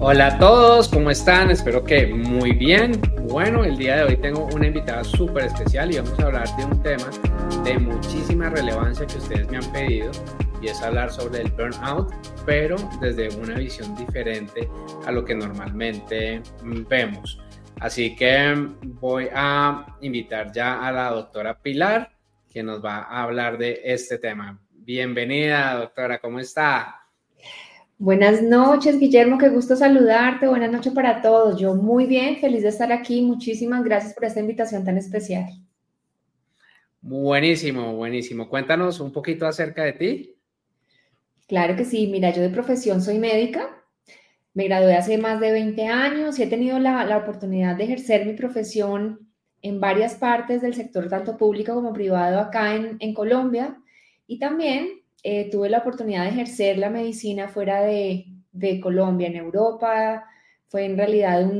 Hola a todos, ¿cómo están? Espero que muy bien. Bueno, el día de hoy tengo una invitada súper especial y vamos a hablar de un tema de muchísima relevancia que ustedes me han pedido y es hablar sobre el burnout, pero desde una visión diferente a lo que normalmente vemos. Así que voy a invitar ya a la doctora Pilar, que nos va a hablar de este tema. Bienvenida, doctora, ¿cómo está? Buenas noches, Guillermo, qué gusto saludarte. Buenas noches para todos. Yo muy bien, feliz de estar aquí. Muchísimas gracias por esta invitación tan especial. Buenísimo, buenísimo. Cuéntanos un poquito acerca de ti. Claro que sí. Mira, yo de profesión soy médica. Me gradué hace más de 20 años y he tenido la, oportunidad de ejercer mi profesión en varias partes del sector, tanto público como privado, acá en, en Colombia. Y también eh, tuve la oportunidad de ejercer la medicina fuera de, Colombia, en Europa. Fue en realidad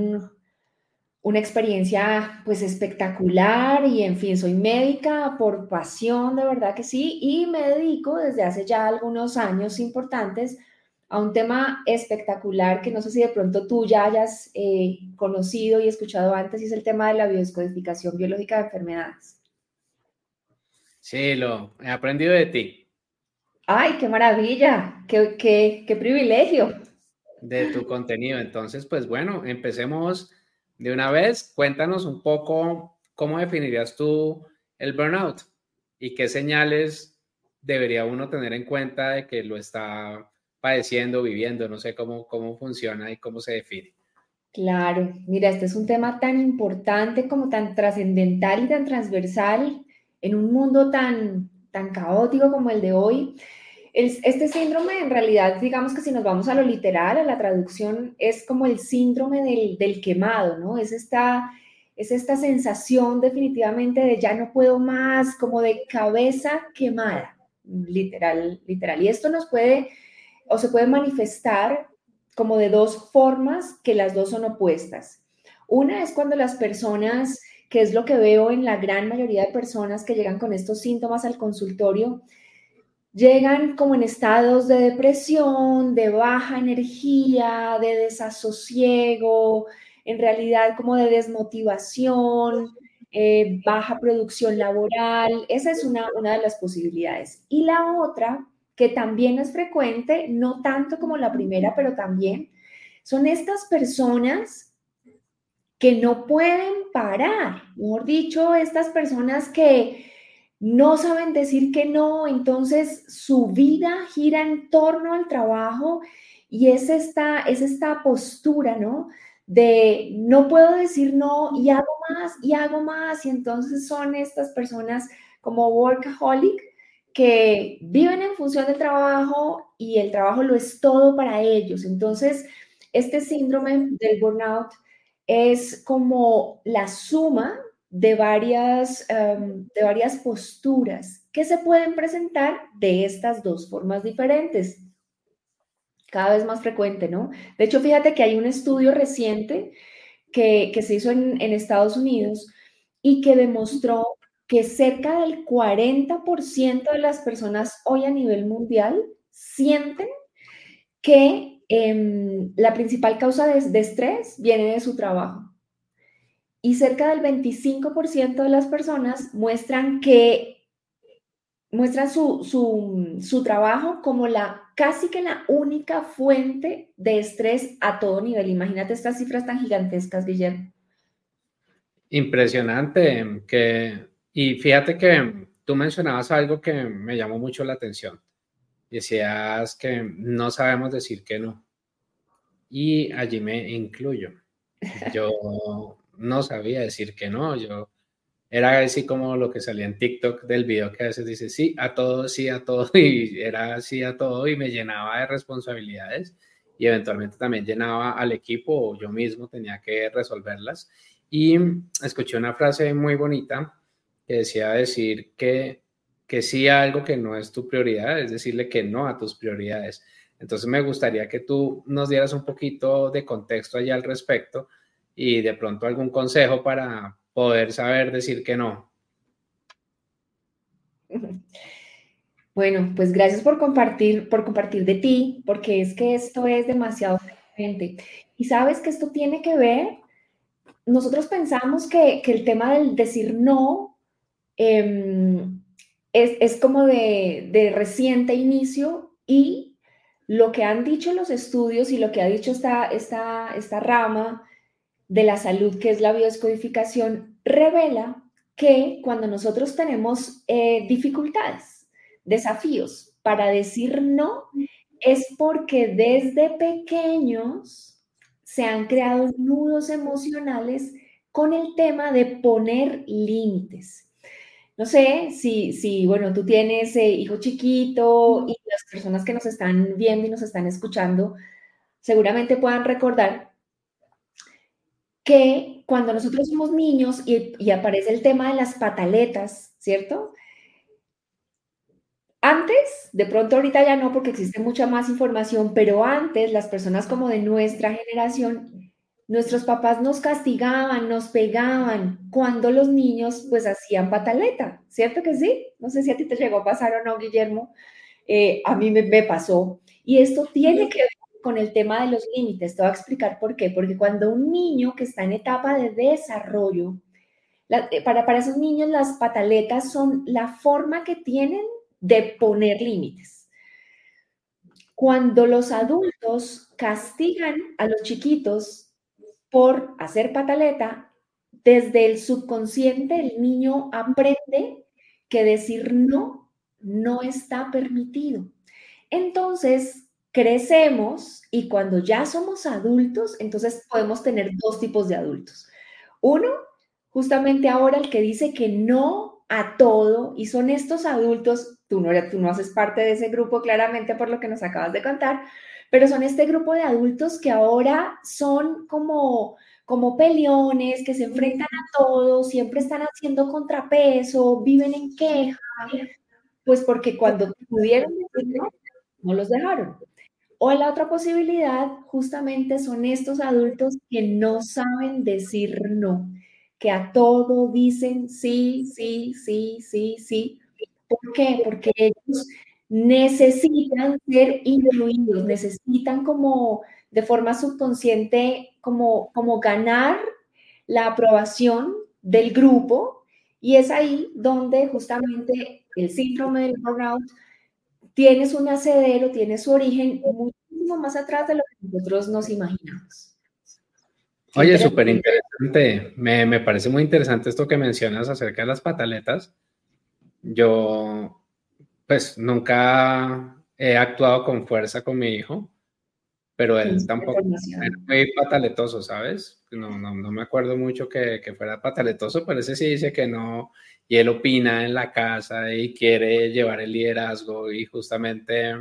una experiencia pues espectacular y en fin, soy médica por pasión, de verdad que sí, y me dedico desde hace ya algunos años importantes a un tema espectacular que no sé si de pronto tú ya hayas eh, conocido y escuchado antes, y es el tema de la biodescodificación biológica de enfermedades. Sí, lo he aprendido de ti. ¡Ay, qué maravilla! ¡Qué, qué, privilegio! De tu contenido. Entonces, pues bueno, empecemos de una vez. Cuéntanos un poco cómo definirías tú el burnout y qué señales debería uno tener en cuenta de que lo está padeciendo, viviendo, no sé cómo, cómo funciona y cómo se define. Claro, mira, este es un tema tan importante como tan trascendental y tan transversal en un mundo tan, tan caótico como el de hoy. Este síndrome, en realidad, digamos que si nos vamos a lo literal, a la traducción, es como el síndrome del, quemado, ¿no? Es esta, es esta sensación definitivamente de ya no puedo más, como de cabeza quemada, literal, literal. Y esto nos puede, o se puede manifestar como de dos formas que las dos son opuestas. Una es cuando las personas que es lo que veo en la gran mayoría de personas que llegan con estos síntomas al consultorio, llegan como en estados de depresión, de baja energía, de desasosiego, en realidad como de desmotivación, eh, baja producción laboral. Esa es una, una de las posibilidades. Y la otra, que también es frecuente, no tanto como la primera, pero también, son estas personas que no pueden parar. Mejor dicho, estas personas que no saben decir que no, entonces su vida gira en torno al trabajo y es esta, es esta postura, ¿no? De no puedo decir no y hago más y hago más y entonces son estas personas como workaholic que viven en función del trabajo y el trabajo lo es todo para ellos. Entonces, este síndrome del burnout es como la suma de varias, em, de varias posturas que se pueden presentar de estas dos formas diferentes. Cada vez más frecuente, ¿no? De hecho, fíjate que hay un estudio reciente que, que se hizo en, Estados Unidos y que demostró que cerca del 40% de las personas hoy a nivel mundial sienten que Em, la principal causa de, estrés viene de su trabajo. Y cerca del 25% de las personas muestran que muestran su, su, trabajo como la casi que la única fuente de estrés a todo nivel. Imagínate estas cifras tan gigantescas, Guillermo. Impresionante. Que, y fíjate que tú mencionabas algo que me llamó mucho la atención decías que no sabemos decir que no. Y allí me incluyo. Yo no sabía decir que no, yo era así como lo que salía en TikTok del video que a veces dice sí a todo, sí a todo y era sí a todo y me llenaba de responsabilidades y eventualmente también llenaba al equipo o yo mismo tenía que resolverlas. Y escuché una frase muy bonita que decía decir que, que sí algo que no es tu prioridad, es decirle que no a tus prioridades. Entonces me gustaría que tú nos dieras un poquito de contexto allá al respecto y de pronto algún consejo para poder saber decir que no. Bueno, pues gracias por compartir, por compartir de ti, porque es que esto es demasiado frecuente. Y sabes que esto tiene que ver, nosotros pensamos que, el tema del decir no em, es, como de, de reciente inicio y lo que han dicho los estudios y lo que ha dicho esta, esta, esta rama de la salud, que es la biodescodificación, revela que cuando nosotros tenemos eh, dificultades, desafíos para decir no, es porque desde pequeños se han creado nudos emocionales con el tema de poner límites. No sé si, si bueno, tú tienes eh, hijo chiquito y las personas que nos están viendo y nos están escuchando seguramente puedan recordar que cuando nosotros somos niños y, aparece el tema de las pataletas, ¿cierto? Antes, de pronto ahorita ya no porque existe mucha más información, pero antes las personas como de nuestra generación, nuestros papás nos castigaban, nos pegaban cuando los niños pues hacían pataleta, ¿cierto que sí? No sé si a ti te llegó a pasar o no, Guillermo. Eh, a mí me, me pasó. Y esto tiene que ver con el tema de los límites. Te voy a explicar por qué. Porque cuando un niño que está en etapa de desarrollo, eh, para, para esos niños las pataletas son la forma que tienen de poner límites. Cuando los adultos castigan a los chiquitos por hacer pataleta, desde el subconsciente el niño aprende que decir no no está permitido. Entonces, crecemos y cuando ya somos adultos, entonces podemos tener dos tipos de adultos. Uno, justamente ahora el que dice que no a todo y son estos adultos, tú no, tú no haces parte de ese grupo claramente por lo que nos acabas de contar, pero son este grupo de adultos que ahora son como como peleones, que se enfrentan a todo, siempre están haciendo contrapeso, viven en queja, pues porque cuando pudieron no los dejaron. O la otra posibilidad justamente son estos adultos que no saben decir no, que a todo dicen sí, sí, sí, sí, sí. ¿Por qué? Porque ellos necesitan ser incluidos, necesitan como de forma subconsciente como, como ganar la aprobación del grupo y es ahí donde justamente el síndrome del burnout tienes un acedero, tiene su origen muchísimo más atrás de lo que nosotros nos imaginamos. Oye, súper interesante. Me, me, parece muy interesante esto que mencionas acerca de las pataletas. Yo, pues, nunca he actuado con fuerza con mi hijo, pero él tampoco es muy pataletoso, ¿sabes? No, no, no me acuerdo mucho que, que, fuera pataletoso, pero ese sí dice que no, y él opina en la casa y quiere llevar el liderazgo y justamente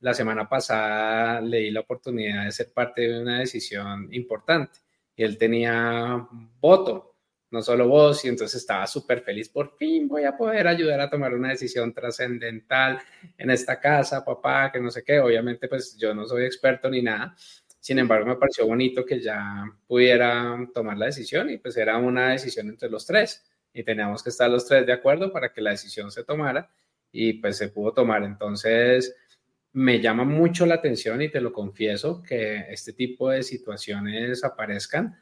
la semana pasada le di la oportunidad de ser parte de una decisión importante y él tenía voto, no solo voz, y entonces estaba súper feliz, por fin voy a poder ayudar a tomar una decisión trascendental en esta casa, papá, que no sé qué, obviamente pues yo no soy experto ni nada, sin embargo me pareció bonito que ya pudiera tomar la decisión y pues era una decisión entre los tres y teníamos que estar los tres de acuerdo para que la decisión se tomara y pues se pudo tomar. Entonces, me llama mucho la atención y te lo confieso que este tipo de situaciones aparezcan.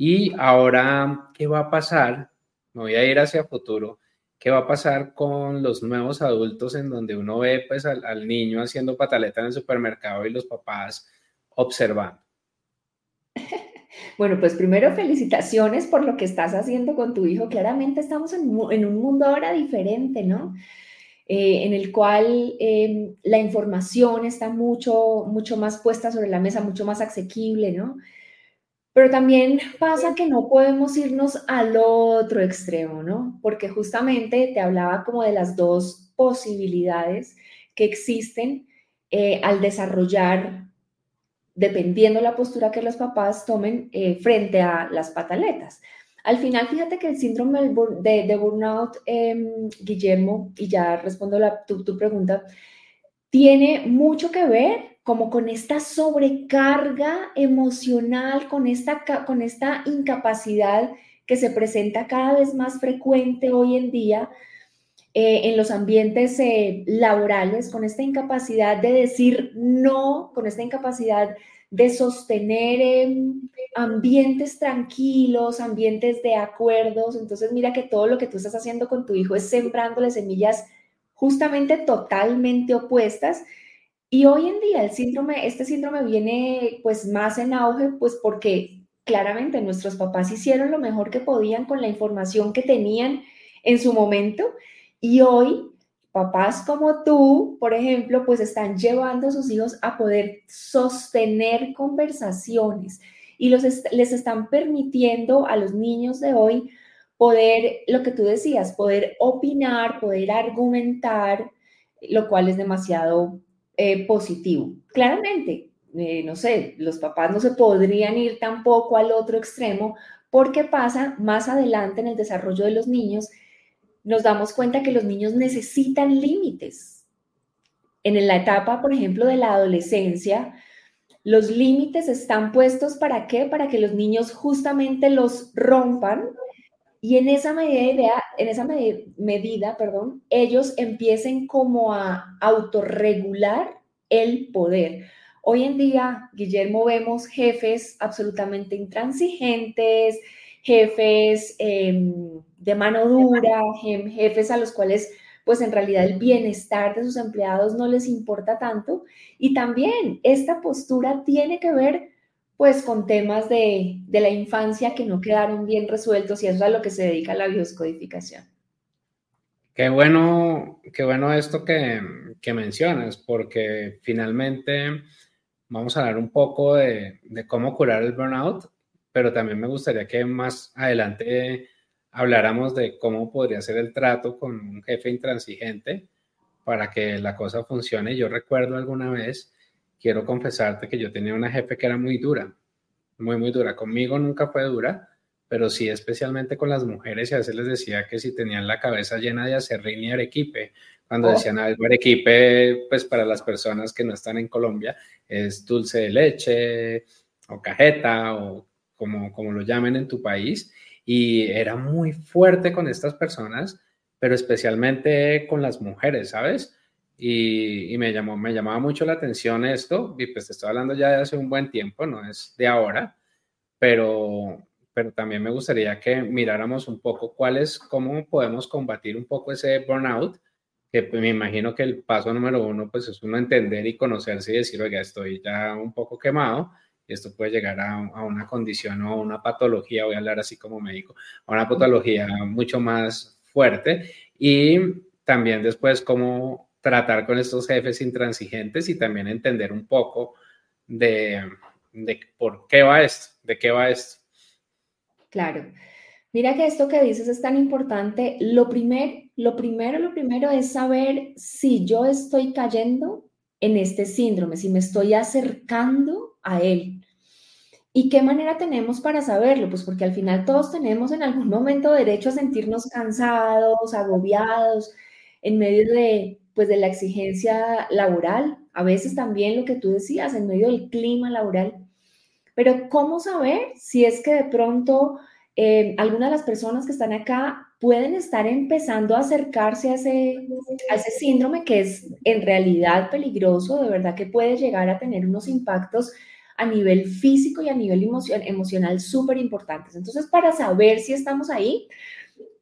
Y ahora, ¿qué va a pasar? Me voy a ir hacia futuro. ¿Qué va a pasar con los nuevos adultos en donde uno ve pues al, niño haciendo pataleta en el supermercado y los papás observando? Bueno, pues primero felicitaciones por lo que estás haciendo con tu hijo. Claramente estamos en, un mundo ahora diferente, ¿no? Eh, en el cual em, la información está mucho, mucho más puesta sobre la mesa, mucho más asequible, ¿no? Pero también pasa que no podemos irnos al otro extremo, ¿no? Porque justamente te hablaba como de las dos posibilidades que existen eh, al desarrollar dependiendo la postura que los papás tomen eh, frente a las pataletas. Al final, fíjate que el síndrome de, burnout, em, Guillermo, y ya respondo la, tu, tu pregunta, tiene mucho que ver como con esta sobrecarga emocional, con esta, con esta incapacidad que se presenta cada vez más frecuente hoy en día eh, en los ambientes eh, laborales, con esta incapacidad de decir no, con esta incapacidad de sostener ambientes tranquilos, ambientes de acuerdos. Entonces mira que todo lo que tú estás haciendo con tu hijo es sembrándole semillas justamente totalmente opuestas. Y hoy en día el síndrome, este síndrome viene pues más en auge, pues porque claramente nuestros papás hicieron lo mejor que podían con la información que tenían en su momento. Y hoy papás como tú, por ejemplo, pues están llevando a sus hijos a poder sostener conversaciones. Y los les están permitiendo a los niños de hoy poder, lo que tú decías, poder opinar, poder argumentar, lo cual es demasiado eh, positivo. Claramente, eh, no sé, los papás no se podrían ir tampoco al otro extremo porque pasa más adelante en el desarrollo de los niños, nos damos cuenta que los niños necesitan límites. En la etapa, por ejemplo, de la adolescencia, los límites están puestos para qué? Para que los niños justamente los rompan y en esa medida, en esa medida, perdón, ellos empiecen como a autorregular el poder. Hoy en día, Guillermo, vemos jefes absolutamente intransigentes, jefes em, de mano dura, jefes a los cuales pues en realidad el bienestar de sus empleados no les importa tanto. Y también esta postura tiene que ver pues con temas de, la infancia que no quedaron bien resueltos y eso es a lo que se dedica la bioscodificación. Qué bueno, qué bueno esto que, que mencionas, porque finalmente vamos a hablar un poco de, cómo curar el burnout, pero también me gustaría que más adelante habláramos de cómo podría ser el trato con un jefe intransigente para que la cosa funcione. Yo recuerdo alguna vez, quiero confesarte que yo tenía una jefe que era muy dura, muy, muy dura. Conmigo nunca fue dura, pero sí especialmente con las mujeres y a veces les decía que si tenían la cabeza llena de acerrín y arequipe, cuando oh. decían algo arequipe, pues para las personas que no están en Colombia, es dulce de leche o cajeta o como, como lo llamen en tu país. Y era muy fuerte con estas personas, pero especialmente con las mujeres, ¿sabes? Y, y, me, llamó, me llamaba mucho la atención esto, y pues te estoy hablando ya de hace un buen tiempo, no es de ahora, pero, pero también me gustaría que miráramos un poco cuál es, cómo podemos combatir un poco ese burnout que pues, me imagino que el paso número uno pues es uno entender y conocerse y decir, oiga, estoy ya un poco quemado y esto puede llegar a, a una condición o una patología, voy a hablar así como médico, a una patología mucho más fuerte y también después cómo tratar con estos jefes intransigentes y también entender un poco de, de por qué va esto, de qué va esto. Claro. Mira que esto que dices es tan importante. Lo, primer, lo primero, lo primero es saber si yo estoy cayendo en este síndrome, si me estoy acercando a él. ¿Y qué manera tenemos para saberlo? Pues porque al final todos tenemos en algún momento derecho a sentirnos cansados, agobiados, en medio de, pues, de la exigencia laboral. A veces también lo que tú decías, en medio del clima laboral. Pero ¿cómo saber si es que de pronto eh, algunas de las personas que están acá pueden estar empezando a acercarse a ese, a ese síndrome que es en realidad peligroso, de verdad que puede llegar a tener unos impactos a nivel físico y a nivel emocional súper importantes. Entonces, para saber si estamos ahí,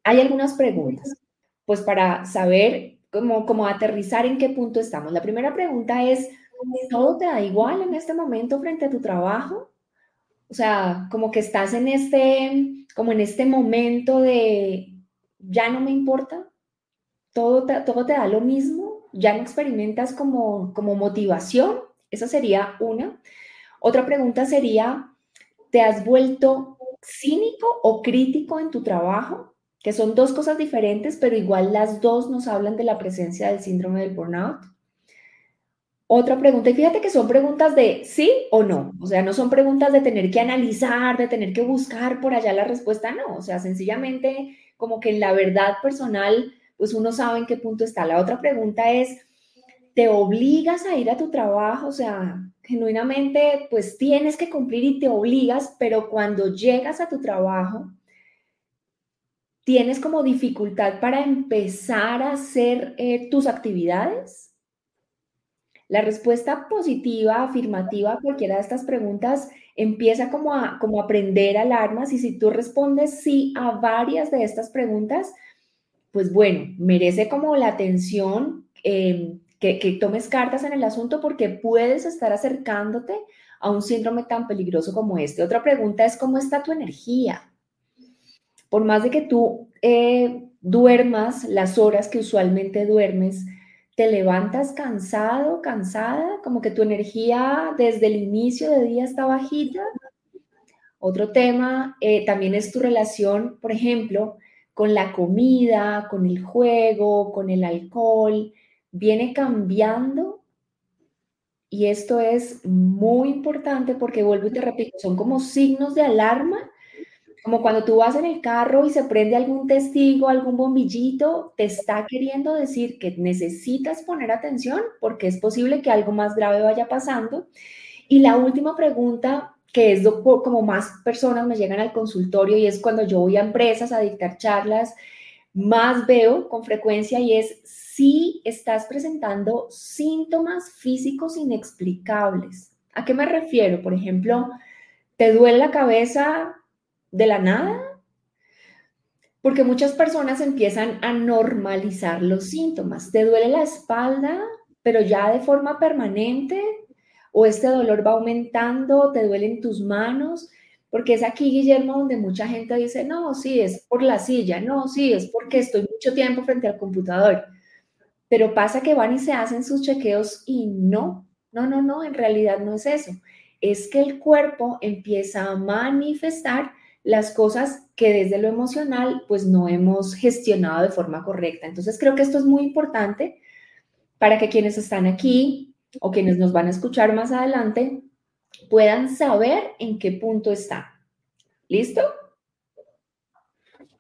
hay algunas preguntas, pues para saber cómo, cómo aterrizar en qué punto estamos. La primera pregunta es, ¿todo te da igual en este momento frente a tu trabajo? O sea, como que estás en este, como en este momento de, ya no me importa, todo te, todo te da lo mismo, ya no experimentas como, como motivación. Esa sería una. Otra pregunta sería, ¿te has vuelto cínico o crítico en tu trabajo? Que son dos cosas diferentes, pero igual las dos nos hablan de la presencia del síndrome del burnout. Otra pregunta, y fíjate que son preguntas de sí o no, o sea, no son preguntas de tener que analizar, de tener que buscar por allá la respuesta, no, o sea, sencillamente como que en la verdad personal, pues uno sabe en qué punto está. La otra pregunta es, ¿te obligas a ir a tu trabajo? O sea, genuinamente, pues tienes que cumplir y te obligas, pero cuando llegas a tu trabajo, tienes como dificultad para empezar a hacer eh, tus actividades. La respuesta positiva, afirmativa a cualquiera de estas preguntas empieza como a, como a prender alarmas y si tú respondes sí a varias de estas preguntas, pues bueno, merece como la atención, em, que, que tomes cartas en el asunto porque puedes estar acercándote a un síndrome tan peligroso como este. Otra pregunta es, ¿cómo está tu energía? Por más de que tú eh, duermas las horas que usualmente duermes, te levantas cansado, cansada, como que tu energía desde el inicio de día está bajita. Otro tema eh, también es tu relación, por ejemplo, con la comida, con el juego, con el alcohol. Viene cambiando y esto es muy importante porque vuelvo y te repito, son como signos de alarma como cuando tú vas en el carro y se prende algún testigo, algún bombillito, te está queriendo decir que necesitas poner atención porque es posible que algo más grave vaya pasando. Y la última pregunta, que es como más personas me llegan al consultorio y es cuando yo voy a empresas a dictar charlas, más veo con frecuencia y es si estás presentando síntomas físicos inexplicables. ¿A qué me refiero? Por ejemplo, ¿te duele la cabeza de la nada. Porque muchas personas empiezan a normalizar los síntomas. Te duele la espalda, pero ya de forma permanente, o este dolor va aumentando, te duelen tus manos, porque es aquí, Guillermo, donde mucha gente dice, no, sí, es por la silla, no, sí, es porque estoy mucho tiempo frente al computador. Pero pasa que van y se hacen sus chequeos y no, no, no, no, en realidad no es eso. Es que el cuerpo empieza a manifestar las cosas que desde lo emocional pues no hemos gestionado de forma correcta. Entonces creo que esto es muy importante para que quienes están aquí o quienes nos van a escuchar más adelante puedan saber en qué punto está. ¿Listo?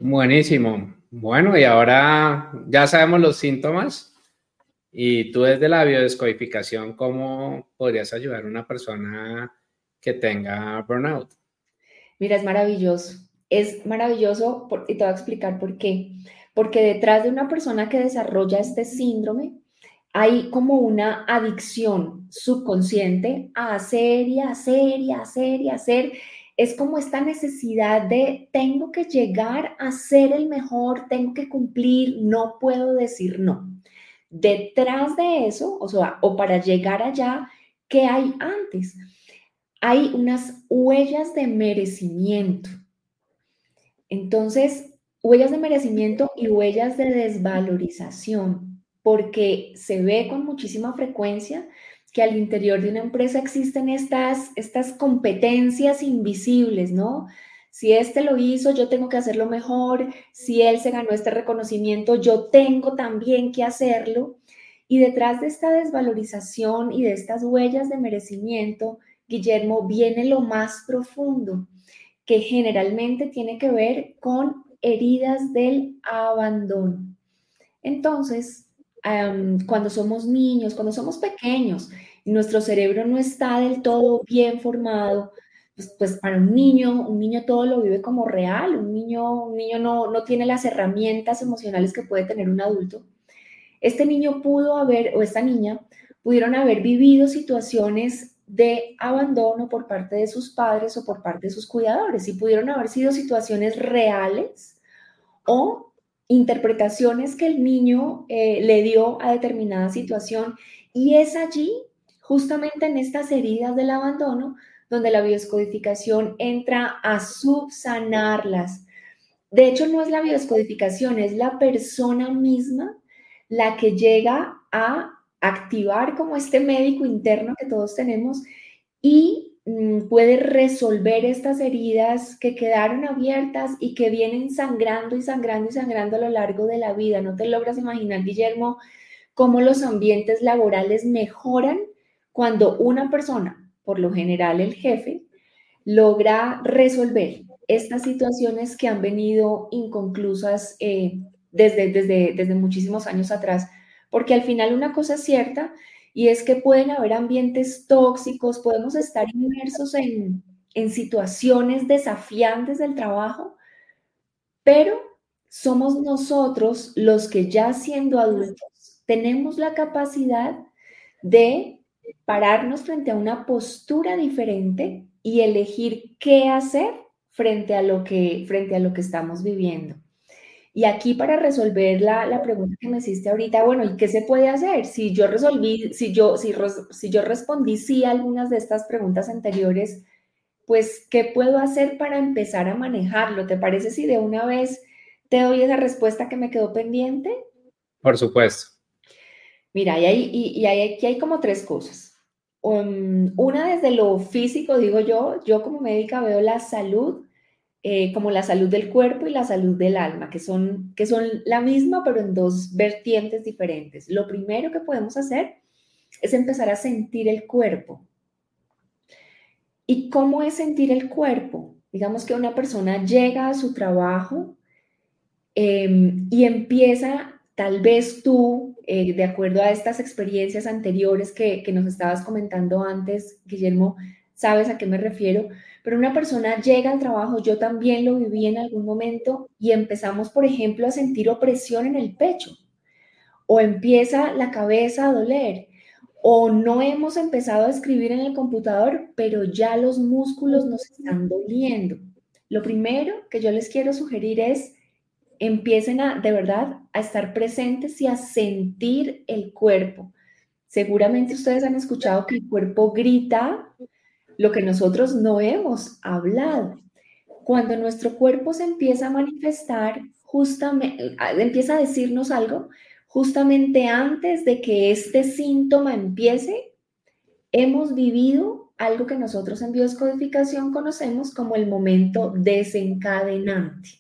Buenísimo. Bueno, y ahora ya sabemos los síntomas. Y tú desde la biodescodificación, ¿cómo podrías ayudar a una persona que tenga burnout? Mira, es maravilloso. Es maravilloso y te voy a explicar por qué. Porque detrás de una persona que desarrolla este síndrome hay como una adicción subconsciente a hacer y hacer y hacer y hacer. Es como esta necesidad de tengo que llegar a ser el mejor, tengo que cumplir, no puedo decir no. Detrás de eso, o sea, o para llegar allá, ¿qué hay antes? Hay unas huellas de merecimiento. Entonces, huellas de merecimiento y huellas de desvalorización, porque se ve con muchísima frecuencia que al interior de una empresa existen estas, estas competencias invisibles, ¿no? Si este lo hizo, yo tengo que hacerlo mejor. Si él se ganó este reconocimiento, yo tengo también que hacerlo. Y detrás de esta desvalorización y de estas huellas de merecimiento Guillermo, viene lo más profundo, que generalmente tiene que ver con heridas del abandono. Entonces, cuando somos niños, cuando somos pequeños, nuestro cerebro no está del todo bien formado, pues, pues, para un niño, un niño todo lo vive como real, un niño, niño no, no tiene las herramientas emocionales que puede tener un adulto. Este niño pudo haber, o esta niña, pudieron haber vivido situaciones de abandono por parte de sus padres o por parte de sus cuidadores y pudieron haber sido situaciones reales o interpretaciones que el niño eh, le dio a determinada situación y es allí, justamente en estas heridas del abandono, donde la bioscodificación entra a subsanarlas. De hecho, no es la bioscodificación, es la persona misma la que llega a activar como este médico interno que todos tenemos y mm, puede resolver estas heridas que quedaron abiertas y que vienen sangrando y sangrando y sangrando a lo largo de la vida. No te logras imaginar, Guillermo, cómo los ambientes laborales mejoran cuando una persona, por lo general el jefe, logra resolver estas situaciones que han venido inconclusas eh, desde, desde, desde muchísimos años atrás, porque al final una cosa es cierta y es que pueden haber ambientes tóxicos, podemos estar inmersos en, en situaciones desafiantes del trabajo, pero somos nosotros los que ya siendo adultos tenemos la capacidad de pararnos frente a una postura diferente y elegir qué hacer frente a lo que, frente a lo que estamos viviendo. Y aquí para resolver la, la, pregunta que me hiciste ahorita, bueno, ¿y qué se puede hacer? Si yo resolví, si yo, si, si yo respondí sí a algunas de estas preguntas anteriores, pues, ¿qué puedo hacer para empezar a manejarlo? ¿Te parece si de una vez te doy esa respuesta que me quedó pendiente? Por supuesto. Mira, y, hay, y, aquí hay como tres cosas. Um, una desde lo físico, digo yo, yo como médica veo la salud eh, como la salud del cuerpo y la salud del alma, que son, que son la misma, pero en dos vertientes diferentes. Lo primero que podemos hacer es empezar a sentir el cuerpo. ¿Y cómo es sentir el cuerpo? Digamos que una persona llega a su trabajo em, y empieza, tal vez tú, eh, de acuerdo a estas experiencias anteriores que, que nos estabas comentando antes, Guillermo, sabes a qué me refiero, pero una persona llega al trabajo, yo también lo viví en algún momento y empezamos, por ejemplo, a sentir opresión en el pecho o empieza la cabeza a doler o no hemos empezado a escribir en el computador, pero ya los músculos nos están doliendo. Lo primero que yo les quiero sugerir es empiecen a de verdad a estar presentes y a sentir el cuerpo. Seguramente ustedes han escuchado que el cuerpo grita, lo que nosotros no hemos hablado. Cuando nuestro cuerpo se empieza a manifestar, justamente, empieza a decirnos algo, justamente antes de que este síntoma empiece, hemos vivido algo que nosotros en bioscodificación conocemos como el momento desencadenante.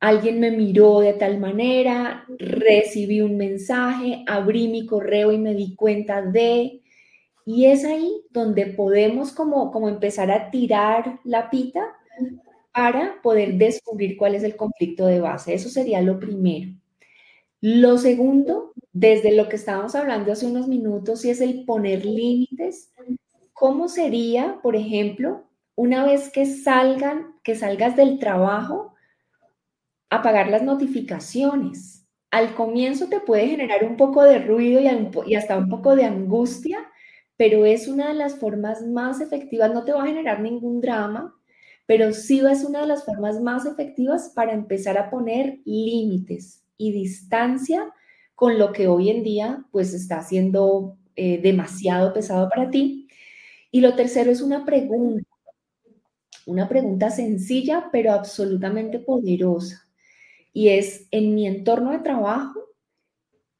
Alguien me miró de tal manera, recibí un mensaje, abrí mi correo y me di cuenta de, y es ahí donde podemos como, como empezar a tirar la pita para poder descubrir cuál es el conflicto de base. Eso sería lo primero. Lo segundo, desde lo que estábamos hablando hace unos minutos, y es el poner límites. ¿Cómo sería, por ejemplo, una vez que salgan, que salgas del trabajo, apagar las notificaciones? Al comienzo te puede generar un poco de ruido y hasta un poco de angustia, pero es una de las formas más efectivas, no te va a generar ningún drama, pero sí es una de las formas más efectivas para empezar a poner límites y distancia con lo que hoy en día pues está siendo eh, demasiado pesado para ti. Y lo tercero es una pregunta, una pregunta sencilla pero absolutamente poderosa. Y es, en mi entorno de trabajo,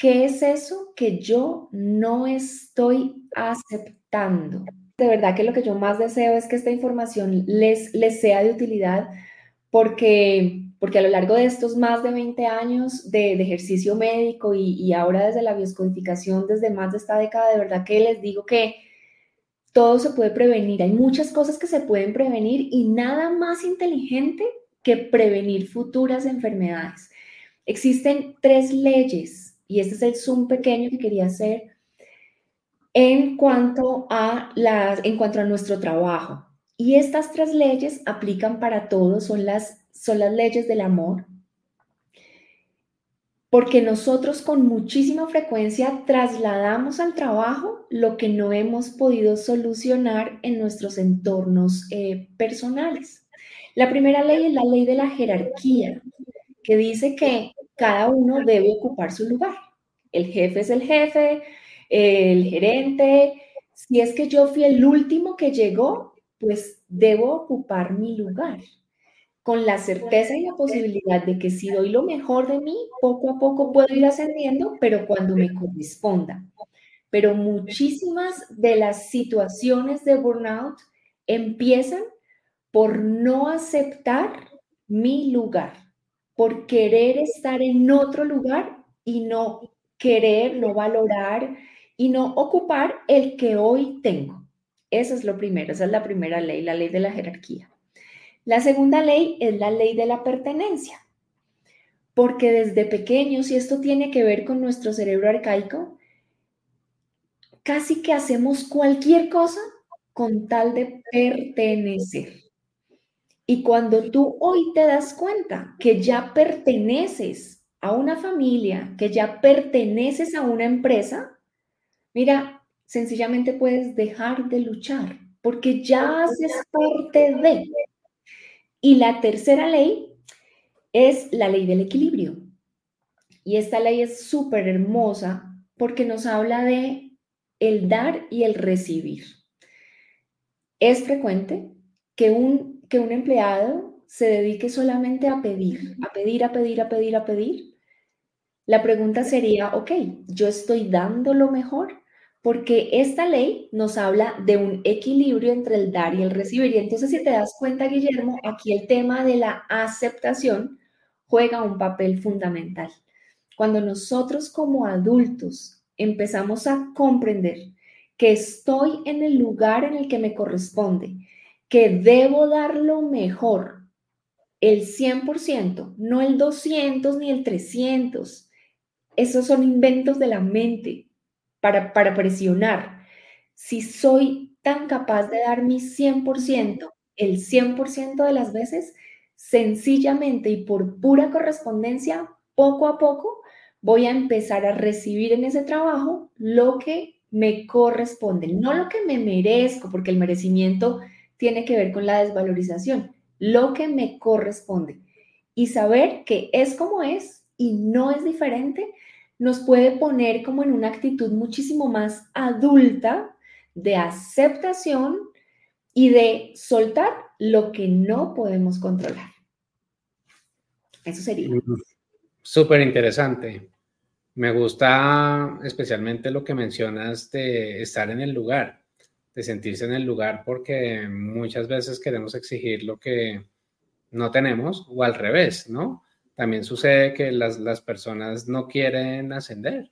¿qué es eso que yo no estoy aceptando. De verdad que lo que yo más deseo es que esta información les, sea de utilidad porque, porque a lo largo de estos más de 20 años de, ejercicio médico y, y, ahora desde la bioscodificación, desde más de esta década, de verdad que les digo que todo se puede prevenir. Hay muchas cosas que se pueden prevenir y nada más inteligente que prevenir futuras enfermedades. Existen tres leyes y este es el zoom pequeño que quería hacer en cuanto a, las, en cuanto a nuestro trabajo. Y estas tres leyes aplican para todos, son las, son las leyes del amor, porque nosotros con muchísima frecuencia trasladamos al trabajo lo que no hemos podido solucionar en nuestros entornos eh, personales. La primera ley es la ley de la jerarquía, que dice que cada uno debe ocupar su lugar. El jefe es el jefe, el gerente, si es que yo fui el último que llegó, pues debo ocupar mi lugar, con la certeza y la posibilidad de que si doy lo mejor de mí, poco a poco puedo ir ascendiendo, pero cuando me corresponda. Pero muchísimas de las situaciones de burnout empiezan por no aceptar mi lugar, por querer estar en otro lugar y no querer, no valorar y no ocupar el que hoy tengo. Eso es lo primero, esa es la primera ley, la ley de la jerarquía. La segunda ley es la ley de la pertenencia, porque desde pequeños, y esto tiene que ver con nuestro cerebro arcaico, casi que hacemos cualquier cosa con tal de pertenecer. Y cuando tú hoy te das cuenta que ya perteneces a una familia, que ya perteneces a una empresa, mira, sencillamente puedes dejar de luchar porque ya haces parte de. Y la tercera ley es la ley del equilibrio. Y esta ley es súper hermosa porque nos habla de el dar y el recibir. Es frecuente que un, que un empleado se dedique solamente a pedir, a pedir, a pedir, a pedir, a pedir. La pregunta sería, ok, ¿yo estoy dando lo mejor? Porque esta ley nos habla de un equilibrio entre el dar y el recibir. Y entonces, si te das cuenta, Guillermo, aquí el tema de la aceptación juega un papel fundamental. Cuando nosotros como adultos empezamos a comprender que estoy en el lugar en el que me corresponde, que debo dar lo mejor, el 100%, no el 200 ni el 300. Esos son inventos de la mente para, para presionar. Si soy tan capaz de dar mi 100%, el 100% de las veces, sencillamente y por pura correspondencia, poco a poco, voy a empezar a recibir en ese trabajo lo que me corresponde, no lo que me merezco, porque el merecimiento tiene que ver con la desvalorización, lo que me corresponde. Y saber que es como es y no es diferente, nos puede poner como en una actitud muchísimo más adulta de aceptación y de soltar lo que no podemos controlar. Eso sería. Súper interesante. Me gusta especialmente lo que mencionas de estar en el lugar, de sentirse en el lugar, porque muchas veces queremos exigir lo que no tenemos o al revés, ¿no? También sucede que las, personas no quieren ascender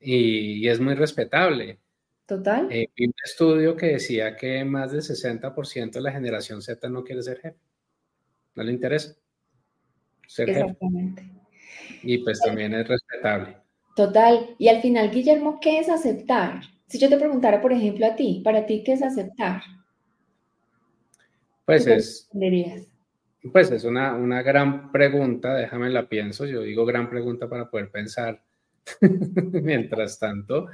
y, es muy respetable. Total. Eh, vi un estudio que decía que más del 60% de la generación Z no quiere ser jefe. No le interesa. Exactamente. Y pues también es respetable. Total. Y al final, Guillermo, ¿qué es aceptar? Si yo te preguntara, por ejemplo, a ti, para ti, ¿qué es aceptar? Pues es, pues es una, una gran pregunta, déjame la pienso, yo digo gran pregunta para poder pensar mientras tanto.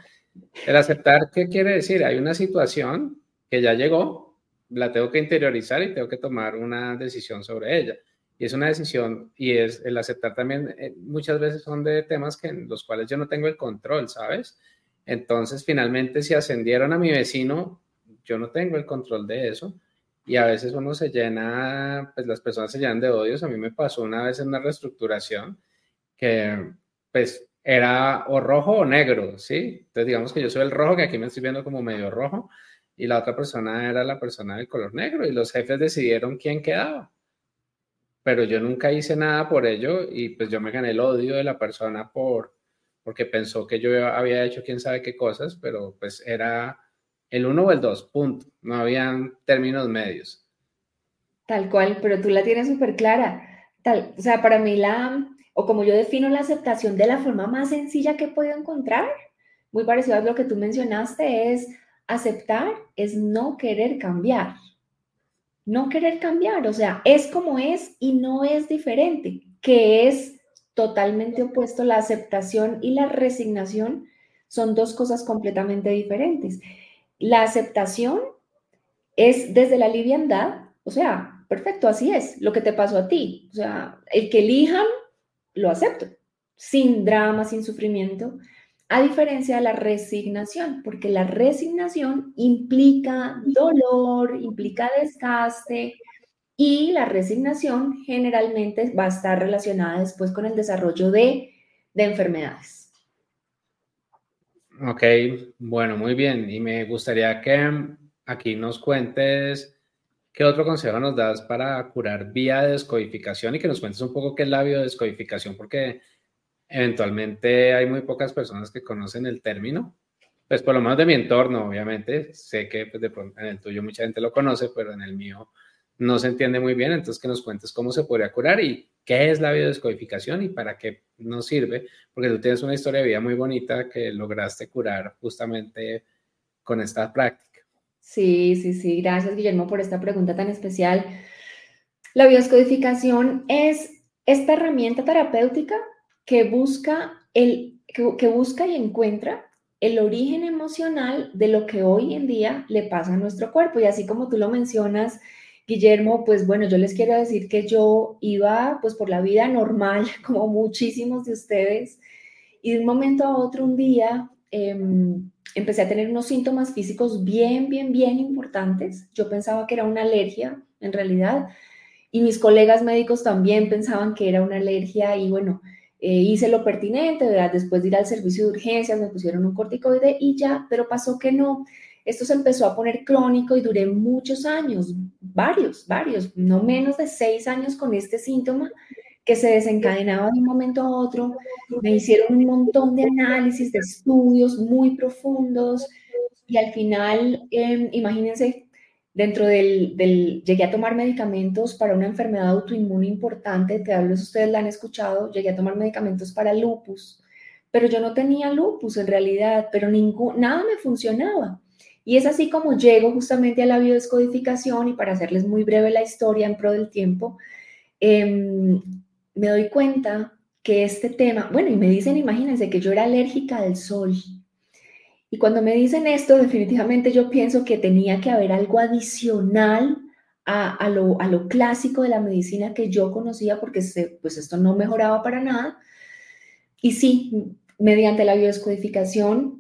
El aceptar, ¿qué quiere decir? Hay una situación que ya llegó, la tengo que interiorizar y tengo que tomar una decisión sobre ella. Y es una decisión y es el aceptar también, eh, muchas veces son de temas que, en los cuales yo no tengo el control, ¿sabes? Entonces, finalmente, si ascendieron a mi vecino, yo no tengo el control de eso. Y a veces uno se llena, pues las personas se llenan de odios. A mí me pasó una vez en una reestructuración que, pues, era o rojo o negro, ¿sí? Entonces, digamos que yo soy el rojo, que aquí me estoy viendo como medio rojo, y la otra persona era la persona del color negro, y los jefes decidieron quién quedaba pero yo nunca hice nada por ello y pues yo me gané el odio de la persona por porque pensó que yo había hecho quién sabe qué cosas, pero pues era el uno o el dos, punto. No habían términos medios. Tal cual, pero tú la tienes súper clara. Tal, o sea, para mí la, o como yo defino la aceptación de la forma más sencilla que he podido encontrar, muy parecido a lo que tú mencionaste, es aceptar, es no querer cambiar no querer cambiar, o sea, es como es y no es diferente, que es totalmente opuesto. La aceptación y la resignación son dos cosas completamente diferentes. La aceptación es desde la liviandad, o sea, perfecto, así es, lo que te pasó a ti, o sea, el que elijan, lo acepto, sin drama, sin sufrimiento, a diferencia de la resignación, porque la resignación implica dolor, implica desgaste y la resignación generalmente va a estar relacionada después con el desarrollo de, enfermedades. Ok, bueno, muy bien. Y me gustaría que aquí nos cuentes qué otro consejo nos das para curar vía descodificación y que nos cuentes un poco qué es la biodescodificación, porque Eventualmente hay muy pocas personas que conocen el término, pues por lo menos de mi entorno, obviamente. Sé que pues, de pronto en el tuyo mucha gente lo conoce, pero en el mío no se entiende muy bien. Entonces, que nos cuentes cómo se podría curar y qué es la biodescodificación y para qué nos sirve, porque tú tienes una historia de vida muy bonita que lograste curar justamente con esta práctica. Sí, sí, sí. Gracias, Guillermo, por esta pregunta tan especial. La biodescodificación es esta herramienta terapéutica que busca, el, que, busca y encuentra el origen emocional de lo que hoy en día le pasa a nuestro cuerpo. Y así como tú lo mencionas, Guillermo, pues bueno, yo les quiero decir que yo iba pues por la vida normal, como muchísimos de ustedes, y de un momento a otro, un día, em, empecé a tener unos síntomas físicos bien, bien, bien importantes. Yo pensaba que era una alergia, en realidad, y mis colegas médicos también pensaban que era una alergia, y bueno, eh, hice lo pertinente, ¿verdad? Después de ir al servicio de urgencias me pusieron un corticoide y ya, pero pasó que no. Esto se empezó a poner crónico y duré muchos años, varios, varios, no menos de seis años con este síntoma que se desencadenaba de un momento a otro. Me hicieron un montón de análisis, de estudios muy profundos y al final, em, imagínense, Dentro del, llegué a tomar medicamentos para una enfermedad autoinmune importante, tal vez ustedes la han escuchado, llegué a tomar medicamentos para lupus, pero yo no tenía lupus en realidad, pero ningún, nada me funcionaba. Y es así como llego justamente a la biodescodificación y para hacerles muy breve la historia en pro del tiempo, em, me doy cuenta que este tema, bueno, y me dicen, imagínense que yo era alérgica al sol. Y cuando me dicen esto, definitivamente yo pienso que tenía que haber algo adicional a, lo, a lo, clásico de la medicina que yo conocía, porque pues esto no mejoraba para nada. Y sí, mediante la biodescodificación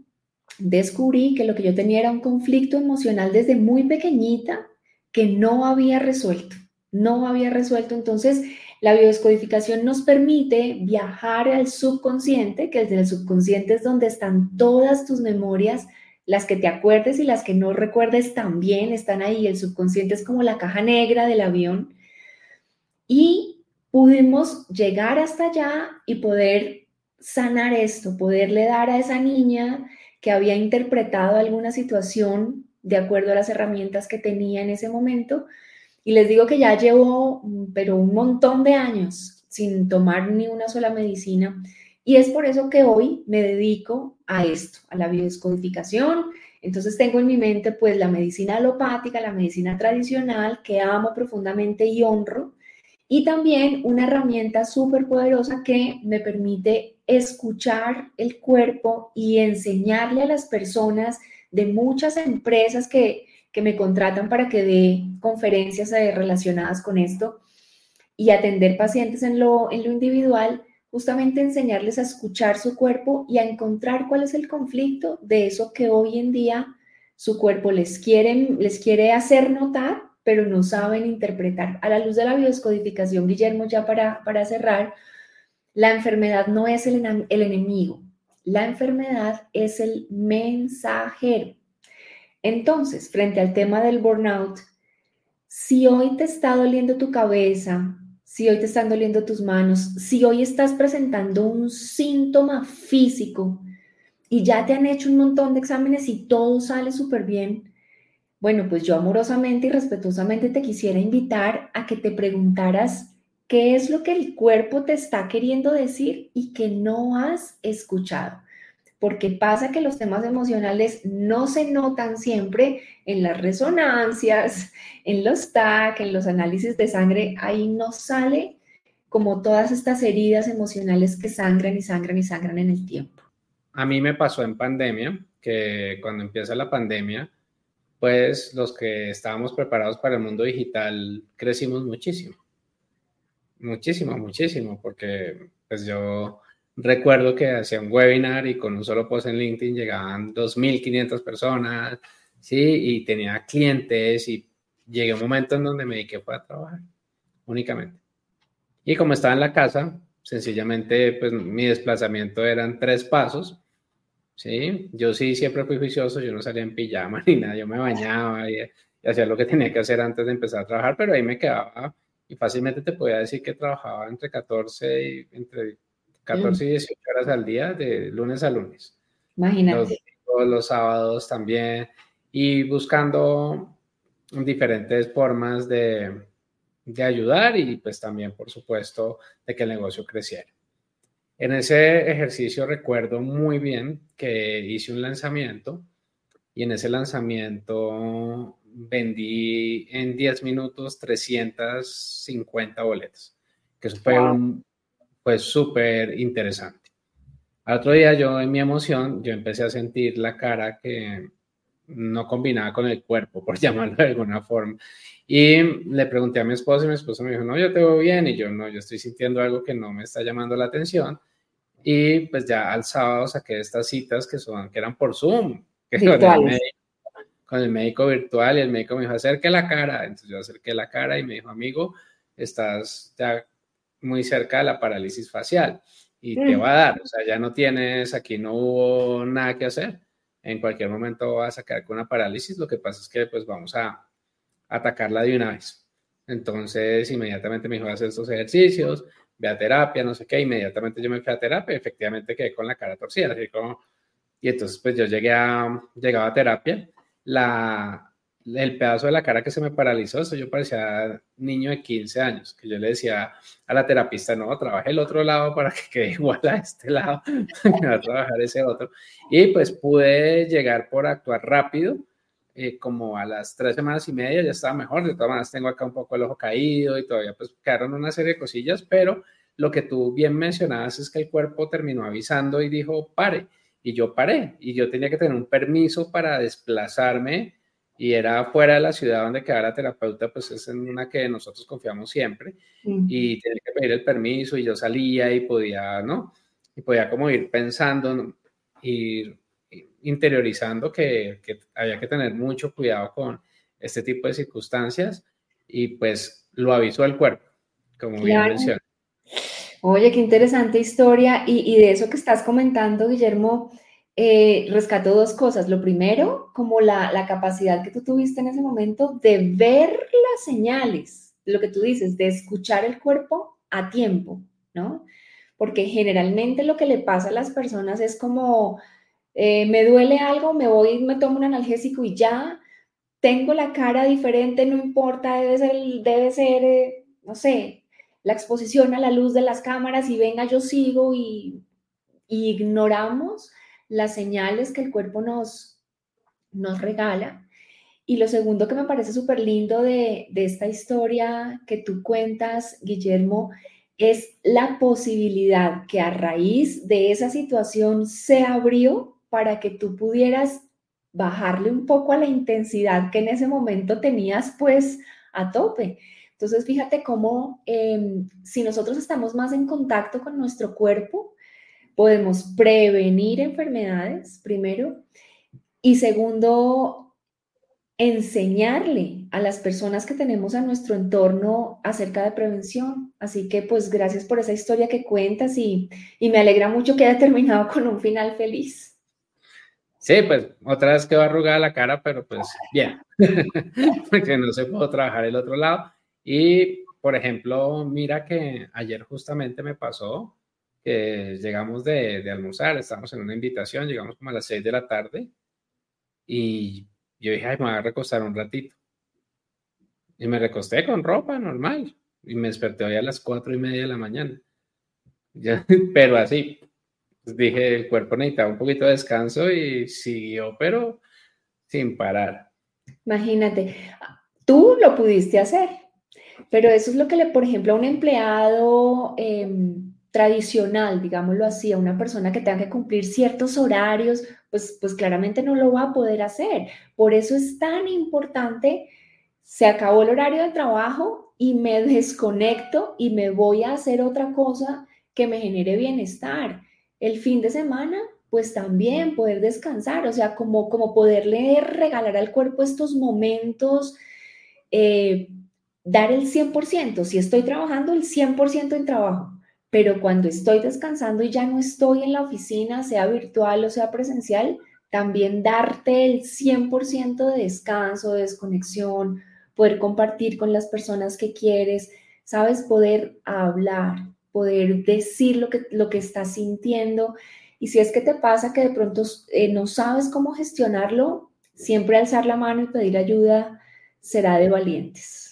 descubrí que lo que yo tenía era un conflicto emocional desde muy pequeñita que no había resuelto, no había resuelto. Entonces, la biodescodificación nos permite viajar al subconsciente, que desde el subconsciente es donde están todas tus memorias, las que te acuerdes y las que no recuerdes también están ahí. El subconsciente es como la caja negra del avión. Y pudimos llegar hasta allá y poder sanar esto, poderle dar a esa niña que había interpretado alguna situación de acuerdo a las herramientas que tenía en ese momento, y les digo que ya llevo, mm, pero un montón de años sin tomar ni una sola medicina. Y es por eso que hoy me dedico a esto, a la biodescodificación. Entonces tengo en mi mente pues la medicina alopática, la medicina tradicional que amo profundamente y honro. Y también una herramienta súper poderosa que me permite escuchar el cuerpo y enseñarle a las personas de muchas empresas que que me contratan para que dé conferencias eh, relacionadas con esto y atender pacientes en lo, en lo individual, justamente enseñarles a escuchar su cuerpo y a encontrar cuál es el conflicto de eso que hoy en día su cuerpo les quiere, les quiere hacer notar, pero no saben interpretar. A la luz de la biodescodificación, Guillermo, ya para, para cerrar, la enfermedad no es el, enemigo, la enfermedad es el mensajero. Entonces, frente al tema del burnout, si hoy te está doliendo tu cabeza, si hoy te están doliendo tus manos, si hoy estás presentando un síntoma físico y ya te han hecho un montón de exámenes y todo sale súper bien, bueno, pues yo amorosamente y respetuosamente te quisiera invitar a que te preguntaras qué es lo que el cuerpo te está queriendo decir y que no has escuchado porque pasa que los temas emocionales no se notan siempre en las resonancias, en los TAC, en los análisis de sangre, ahí no sale como todas estas heridas emocionales que sangran y sangran y sangran en el tiempo. A mí me pasó en pandemia, que cuando empieza la pandemia, pues los que estábamos preparados para el mundo digital crecimos muchísimo. Muchísimo, muchísimo, porque pues yo recuerdo que hacía un webinar y con un solo post en LinkedIn llegaban 2.500 personas, ¿sí? Y tenía clientes y llegué a un momento en donde me dediqué a trabajar únicamente. Y como estaba en la casa, sencillamente, pues mi desplazamiento eran tres pasos, ¿sí? Yo sí siempre fui juicioso, yo no salía en pijama ni nada, yo me bañaba y, y hacía lo que tenía que hacer antes de empezar a trabajar, pero ahí me quedaba y fácilmente te podía decir que trabajaba entre 14 y entre 14 y 18 horas al día, de lunes a lunes. Imagínate. Los, los sábados también. Y buscando diferentes formas de, de ayudar y pues también, por supuesto, de que el negocio creciera. En ese ejercicio recuerdo muy bien que hice un lanzamiento y en ese lanzamiento vendí en 10 minutos 350 boletas, que eso fue un, pues súper interesante. Al otro día yo en mi emoción, yo empecé a sentir la cara que no combinaba con el cuerpo, por llamarlo de alguna forma. Y le pregunté a mi esposo y mi esposo me dijo, no, yo te veo bien y yo no, yo estoy sintiendo algo que no me está llamando la atención. Y pues ya al sábado saqué estas citas que son, que eran por Zoom, que con el médico virtual y el médico me dijo, acerque la cara. Entonces yo acerqué la cara y me dijo, amigo, estás ya muy cerca de la parálisis facial y te mm. va a dar, o sea, ya no tienes, aquí no hubo nada que hacer, en cualquier momento vas a quedar con una parálisis, lo que pasa es que pues vamos a atacarla de una vez. Entonces inmediatamente me dijo, hacer estos ejercicios, ve a terapia, no sé qué, inmediatamente yo me fui a terapia, efectivamente quedé con la cara torcida, así como, y entonces pues yo llegué a, llegaba a terapia la, el pedazo de la cara que se me paralizó, eso yo parecía niño de 15 años, que yo le decía a la terapista, no, trabaje el otro lado para que quede igual a este lado, que va a trabajar ese otro. Y pues pude llegar por actuar rápido, eh, como a las tres semanas y media ya estaba mejor, de todas maneras tengo acá un poco el ojo caído y todavía pues quedaron una serie de cosillas, pero lo que tú bien mencionabas es que el cuerpo terminó avisando y dijo, pare y yo paré y yo tenía que tener un permiso para desplazarme y era fuera de la ciudad donde quedaba la terapeuta, pues es en una que nosotros confiamos siempre y tenía que pedir el permiso y yo salía y podía, ¿no? Y podía como ir pensando, ir interiorizando que, que había que tener mucho cuidado con este tipo de circunstancias y pues lo avisó el cuerpo, como bien mencioné. Oye, qué interesante historia. Y, de eso que estás comentando, Guillermo, eh, rescato dos cosas. Lo primero, como la, capacidad que tú tuviste en ese momento de ver las señales, lo que tú dices, de escuchar el cuerpo a tiempo, ¿no? Porque generalmente lo que le pasa a las personas es como, eh, me duele algo, me voy, me tomo un analgésico y ya, tengo la cara diferente, no importa, debe ser, debe ser eh, no sé, la exposición a la luz de las cámaras y venga, yo sigo y, ignoramos las señales que el cuerpo nos, nos regala. Y lo segundo que me parece súper lindo de, de esta historia que tú cuentas, Guillermo, es la posibilidad que a raíz de esa situación se abrió para que tú pudieras bajarle un poco a la intensidad que en ese momento tenías pues a tope. Entonces, fíjate cómo em, si nosotros estamos más en contacto con nuestro cuerpo, podemos prevenir enfermedades, primero, y segundo, enseñarle a las personas que tenemos a nuestro entorno acerca de prevención. Así que pues gracias por esa historia que cuentas y, y me alegra mucho que haya terminado con un final feliz. Sí, pues otra vez quedó arrugada la cara, pero pues bien, porque no se pudo trabajar el otro lado. Y, por ejemplo, mira que ayer justamente me pasó que llegamos de, de almorzar, estábamos en una invitación, llegamos como a las 6 de la tarde y yo dije, ay, me voy a recostar un ratito. Y me recosté con ropa normal y me desperté hoy a las cuatro y media de la mañana. Ya, pero así, pues dije, el cuerpo necesitaba un poquito de descanso y siguió, pero sin parar. Imagínate, tú lo pudiste hacer, pero eso es lo que le, por ejemplo, a un empleado em, tradicional, digámoslo así, a una persona que tenga que cumplir ciertos horarios, pues, pues claramente no lo va a poder hacer. Por eso es tan importante, se acabó el horario de trabajo y me desconecto y me voy a hacer otra cosa que me genere bienestar. El fin de semana, pues también poder descansar, o sea, como, como poderle regalar al cuerpo estos momentos. Eh, dar el 100%, si estoy trabajando, el 100% en trabajo, pero cuando estoy descansando y ya no estoy en la oficina, sea virtual o sea presencial, también darte el 100% de descanso, de desconexión, poder compartir con las personas que quieres, sabes, poder hablar, poder decir lo que, lo que estás sintiendo. Y si es que te pasa que de pronto eh, no sabes cómo gestionarlo, siempre alzar la mano y pedir ayuda será de valientes.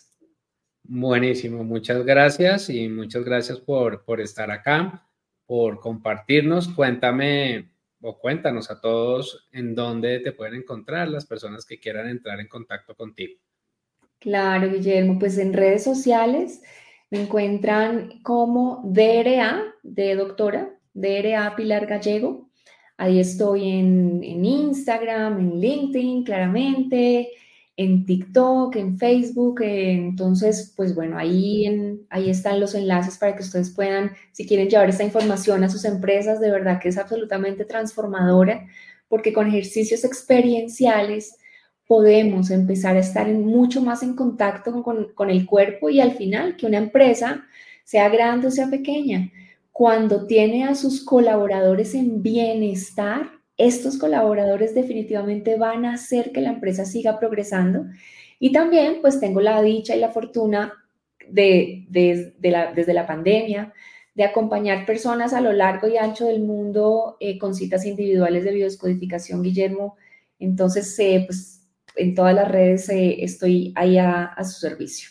Buenísimo, muchas gracias y muchas gracias por, por estar acá, por compartirnos. Cuéntame o cuéntanos a todos en dónde te pueden encontrar las personas que quieran entrar en contacto contigo. Claro, Guillermo, pues en redes sociales me encuentran como DRA, de doctora, DRA Pilar Gallego. Ahí estoy en, en Instagram, en LinkedIn, claramente, en TikTok, en Facebook. entonces, pues bueno, ahí, ahí están los enlaces para que ustedes puedan, si quieren llevar esta información a sus empresas, de verdad que es absolutamente transformadora, porque con ejercicios experienciales podemos empezar a estar mucho más en contacto con, con el cuerpo y al final que una empresa, sea grande o sea pequeña, cuando tiene a sus colaboradores en bienestar, estos colaboradores definitivamente van a hacer que la empresa siga progresando. Y también, pues tengo la dicha y la fortuna de, la, desde la pandemia de acompañar personas a lo largo y ancho del mundo eh, con citas individuales de biodescodificación, Guillermo. Entonces, eh, pues en todas las redes eh, estoy ahí a su servicio.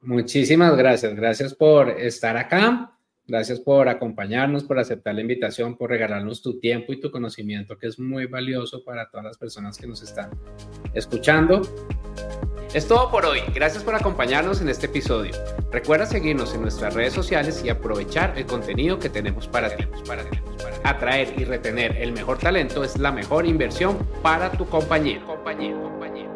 Muchísimas gracias. Gracias por estar acá. Gracias por acompañarnos, por aceptar la invitación, por regalarnos tu tiempo y tu conocimiento, que es muy valioso para todas las personas que nos están escuchando. Es todo por hoy. Gracias por acompañarnos en este episodio. Recuerda seguirnos en nuestras redes sociales y aprovechar el contenido que tenemos para ti. Atraer y retener el mejor talento es la mejor inversión para tu compañía. compañía, compañía.